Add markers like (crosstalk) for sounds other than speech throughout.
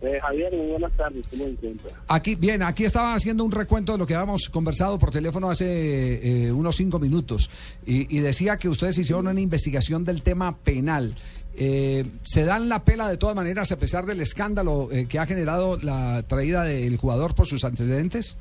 Eh, Javier, muy buenas tardes. ¿Cómo se encuentra? Aquí, bien, aquí estaba haciendo un recuento de lo que habíamos conversado por teléfono hace eh, unos cinco minutos y, y decía que ustedes hicieron una investigación del tema penal. Eh, ¿Se dan la pela de todas maneras a pesar del escándalo eh, que ha generado la traída del jugador por sus antecedentes?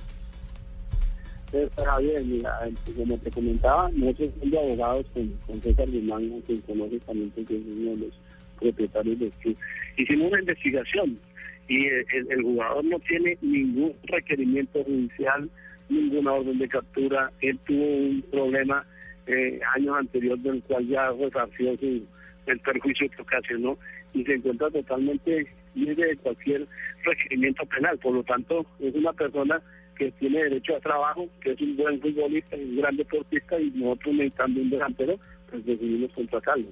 Eh, Javier, mira, como te comentaba, nosotros somos abogados con, con César Guzmán, que conoce también porque es uno de los propietarios del club. Hicimos una investigación y el, jugador no tiene ningún requerimiento judicial, ninguna orden de captura. Él tuvo un problema eh, años anteriores del cual ya resarció su, el perjuicio que ocasionó y se encuentra totalmente libre de cualquier requerimiento penal. Por lo tanto, es una persona que tiene derecho a trabajo, que es un buen futbolista, un gran deportista y nosotros necesitando un delantero, pues decidimos contratarlo.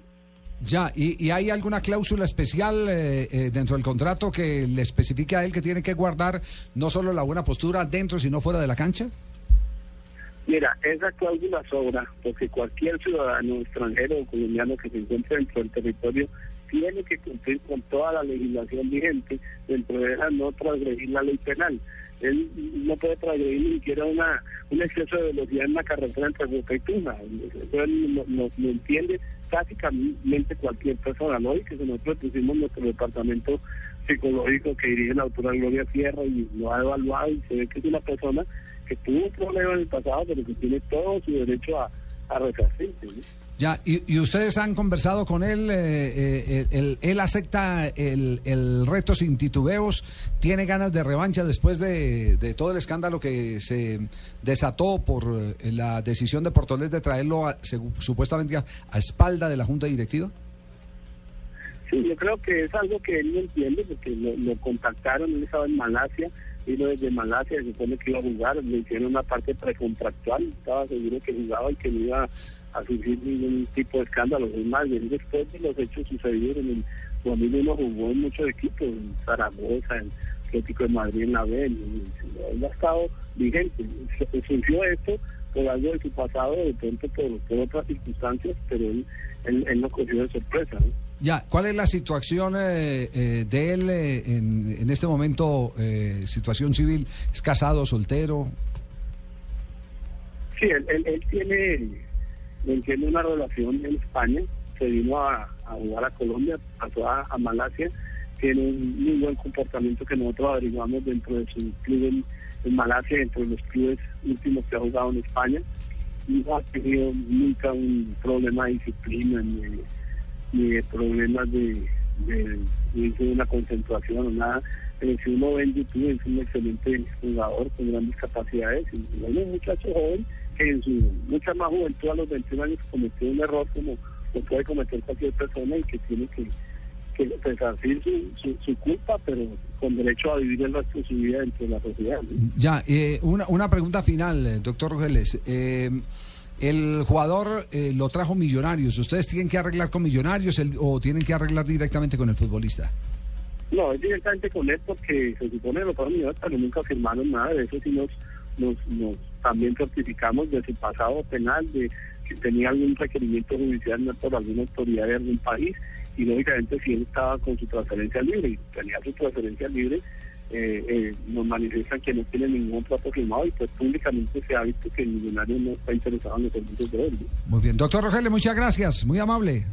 Ya, ¿y, y hay alguna cláusula especial eh, eh, dentro del contrato que le especifique a él que tiene que guardar no solo la buena postura dentro, sino fuera de la cancha? Mira, esa cláusula sobra porque cualquier ciudadano extranjero o colombiano que se encuentre dentro del territorio tiene que cumplir con toda la legislación vigente, dentro de esa no transgredir la ley penal. Él no puede transgredir ni siquiera una, un exceso de velocidad en una carretera entre Boca y Tuna. Eso él lo, lo- entiende básicamente cualquier persona, ¿no? Y que nosotros pusimos nuestro departamento psicológico que dirige la autora Gloria Sierra y lo ha evaluado y se ve que es una persona que tuvo un problema en el pasado, pero que tiene todo su derecho a, a resarcirse. ¿no? Ya, y, y ustedes han conversado con él, eh, eh, él, acepta el, el reto sin titubeos, tiene ganas de revancha después de, todo el escándalo que se desató por eh, la decisión de Portoles de traerlo a- segu- supuestamente a, a espalda de la Junta Directiva. Sí, yo creo que es algo que él no entiende porque lo, lo contactaron, él estaba en Malasia, vino desde Malasia, se supone que iba a jugar, le hicieron una parte precontractual, estaba seguro que jugaba y que no iba a sufrir ningún tipo de escándalo. Es más, después de los hechos sucedidos en el 2001 jugó en muchos equipos, en Zaragoza, en Atlético de Madrid, en la B, él ha estado vigente. Surgió esto por algo de su pasado, de pronto por, otras circunstancias, pero él, él, él no cogió de sorpresa. Ya, ¿cuál es la situación eh, eh, de él eh, en, en este momento, eh, situación civil? ¿Es casado, soltero? Sí, él, él, él tiene, él una relación en España, se vino a, jugar a Colombia, pasó a, a Malasia, tiene un muy buen comportamiento que nosotros averiguamos dentro de su club en, en Malasia, dentro de los clubes últimos que ha jugado en España, no ha tenido nunca un problema de disciplina ni, ni de problemas de, de, una concentración o nada. Pero si uno ve en YouTube, es un excelente jugador con grandes capacidades. Y un muchacho joven que en su mucha más juventud, a los 21 años, cometió un error como lo puede cometer cualquier persona y que tiene que, que resarcir su, su, su culpa, pero con derecho a vivir el resto de su vida dentro de la sociedad. Ya, eh, una, una pregunta final, eh, doctor Rogeles. Eh, el jugador eh, lo trajo Millonarios. ¿Ustedes tienen que arreglar con Millonarios o tienen que arreglar directamente con el futbolista? No, es directamente con él porque se supone que los fueron millonarios, pero nunca firmaron nada de eso, sí nos, nos, nos también certificamos de su pasado penal, de si tenía algún requerimiento judicial por alguna autoridad de algún país, y lógicamente si él estaba con su transferencia libre tenía su transferencia libre, eh, eh, nos manifiestan que no tiene ningún trato firmado y pues públicamente se ha visto que el millonario no está interesado en los servicios de él. Muy bien. Doctor Rogeles, muchas gracias. Muy amable.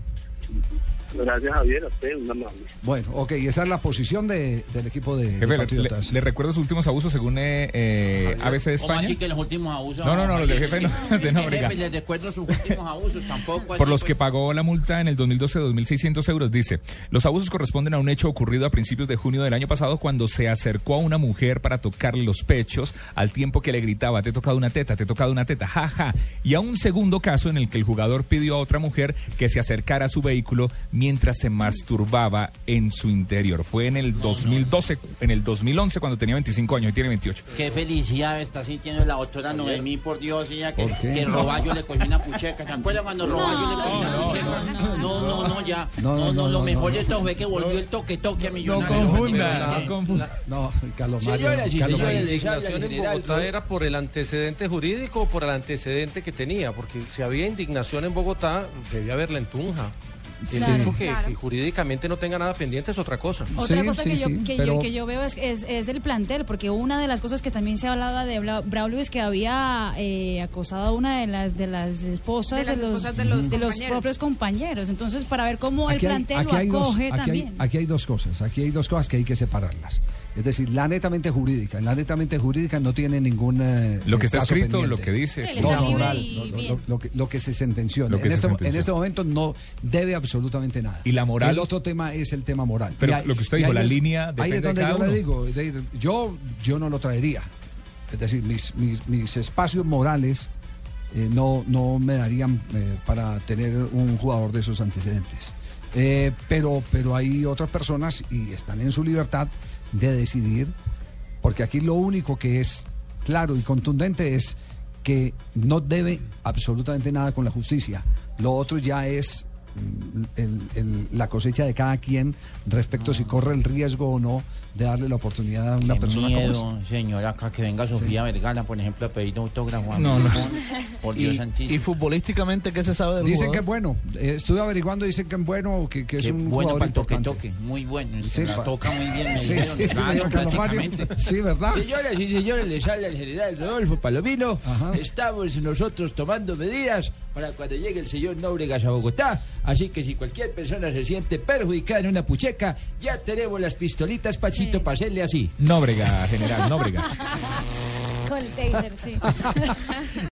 Gracias Javier, a usted, un amable. Bueno, ok, esa es la posición de- del equipo de, Jefe, le, Patriotas. le- le recuerdo sus últimos abusos según eh, eh, ABC de ¿Cómo España. así que los últimos abusos? No, no, no, los del Es jefe que- no, de que, no, jefe, les recuerdo sus últimos abusos, tampoco así, Por los que pues. pagó la multa en el 2012 de 2.600 euros, dice, los abusos corresponden a un hecho ocurrido a principios de junio del año pasado cuando se acercó a una mujer para tocarle los pechos al tiempo que le gritaba, te he tocado una teta, te he tocado una teta, jaja. Y a un segundo caso en el que el jugador pidió a otra mujer que se acercara a su vehículo mientras se masturbaba en su interior. Fue en el 2012, en el 2011 cuando tenía 25 años y tiene 28. Qué felicidad está sintiendo la doctora Noemí, por Dios, ella que, que Roballo le cogió una pucheca. ¿Se acuerdan cuando Roballo le cogió una no, pucheca? No, no, no, ya. No, No, no, no, no, lo no, mejor no. de todo fue que volvió el toque toque a No Millonarios. confunda, Sí. no confunda. No, Carlos Mario. Señoras y señores, general. Bogotá era por el antecedente jurídico o por el antecedente que tenía, porque si había indignación en Bogotá, debía haberla en Tunja. El Sí. hecho que, Claro. que jurídicamente no tenga nada pendiente es otra cosa. Otra Sí, cosa sí, que, yo, que, pero- yo, que yo veo es, es, es el plantel, porque una de las cosas que también se hablaba de Bla- Braulio es que había eh, acosado a una de las de las esposas De las los, esposas de los de los compañeros. propios compañeros. Entonces, para ver cómo el hay- plantel aquí lo hay dos- acoge hay- también. aquí hay dos cosas, aquí hay dos cosas que hay que separarlas. Es decir, la netamente jurídica, la netamente jurídica no tiene ningún eh, Lo que está escrito, pendiente. lo que dice. No, moral, lo- lo- que, lo que se que en, se este, sentenció. en este momento no debe absolutamente nada. ¿Y la moral? El otro tema es el tema moral. Pero Y ahí- lo que usted dijo, la es- línea Ahí es de donde cada yo le uno. digo, es decir, yo, yo no lo traería. Es decir, mis, mis, mis espacios morales eh, no, no me darían eh, para tener un jugador de esos antecedentes. Eh, pero, pero hay otras personas y están en su libertad de decidir, porque aquí lo único que es claro y contundente es que no debe absolutamente nada con la justicia. Lo otro ya es el- el- la cosecha de cada quien respecto si corre el riesgo o no de darle la oportunidad a una Qué persona como esa. miedo, señora, acá que venga Sofía Vergara, por ejemplo, a pedir autógrafo. a No, mí. no. Por Dios Y, santísimo. y futbolísticamente, ¿qué se sabe del Dicen que es jugador? bueno. Eh, estuve averiguando, dicen que es bueno, que, que es un bueno jugador para el toque toque, muy bueno. Sí, Se la pa- toca muy bien, me Sí, dijeron. sí, claro, prácticamente. Sí, ¿verdad? Señoras y señores, les habla el general Rodolfo Palomino. Ajá. Estamos nosotros tomando medidas para cuando llegue el señor Nóbregas a Bogotá. Así que si cualquier persona se siente perjudicada en una pucheca, ya tenemos las pistolitas, Pachito, Sí. para hacerle así. Nóbrega, general, Nóbrega. (laughs) Con el taser, sí. (laughs)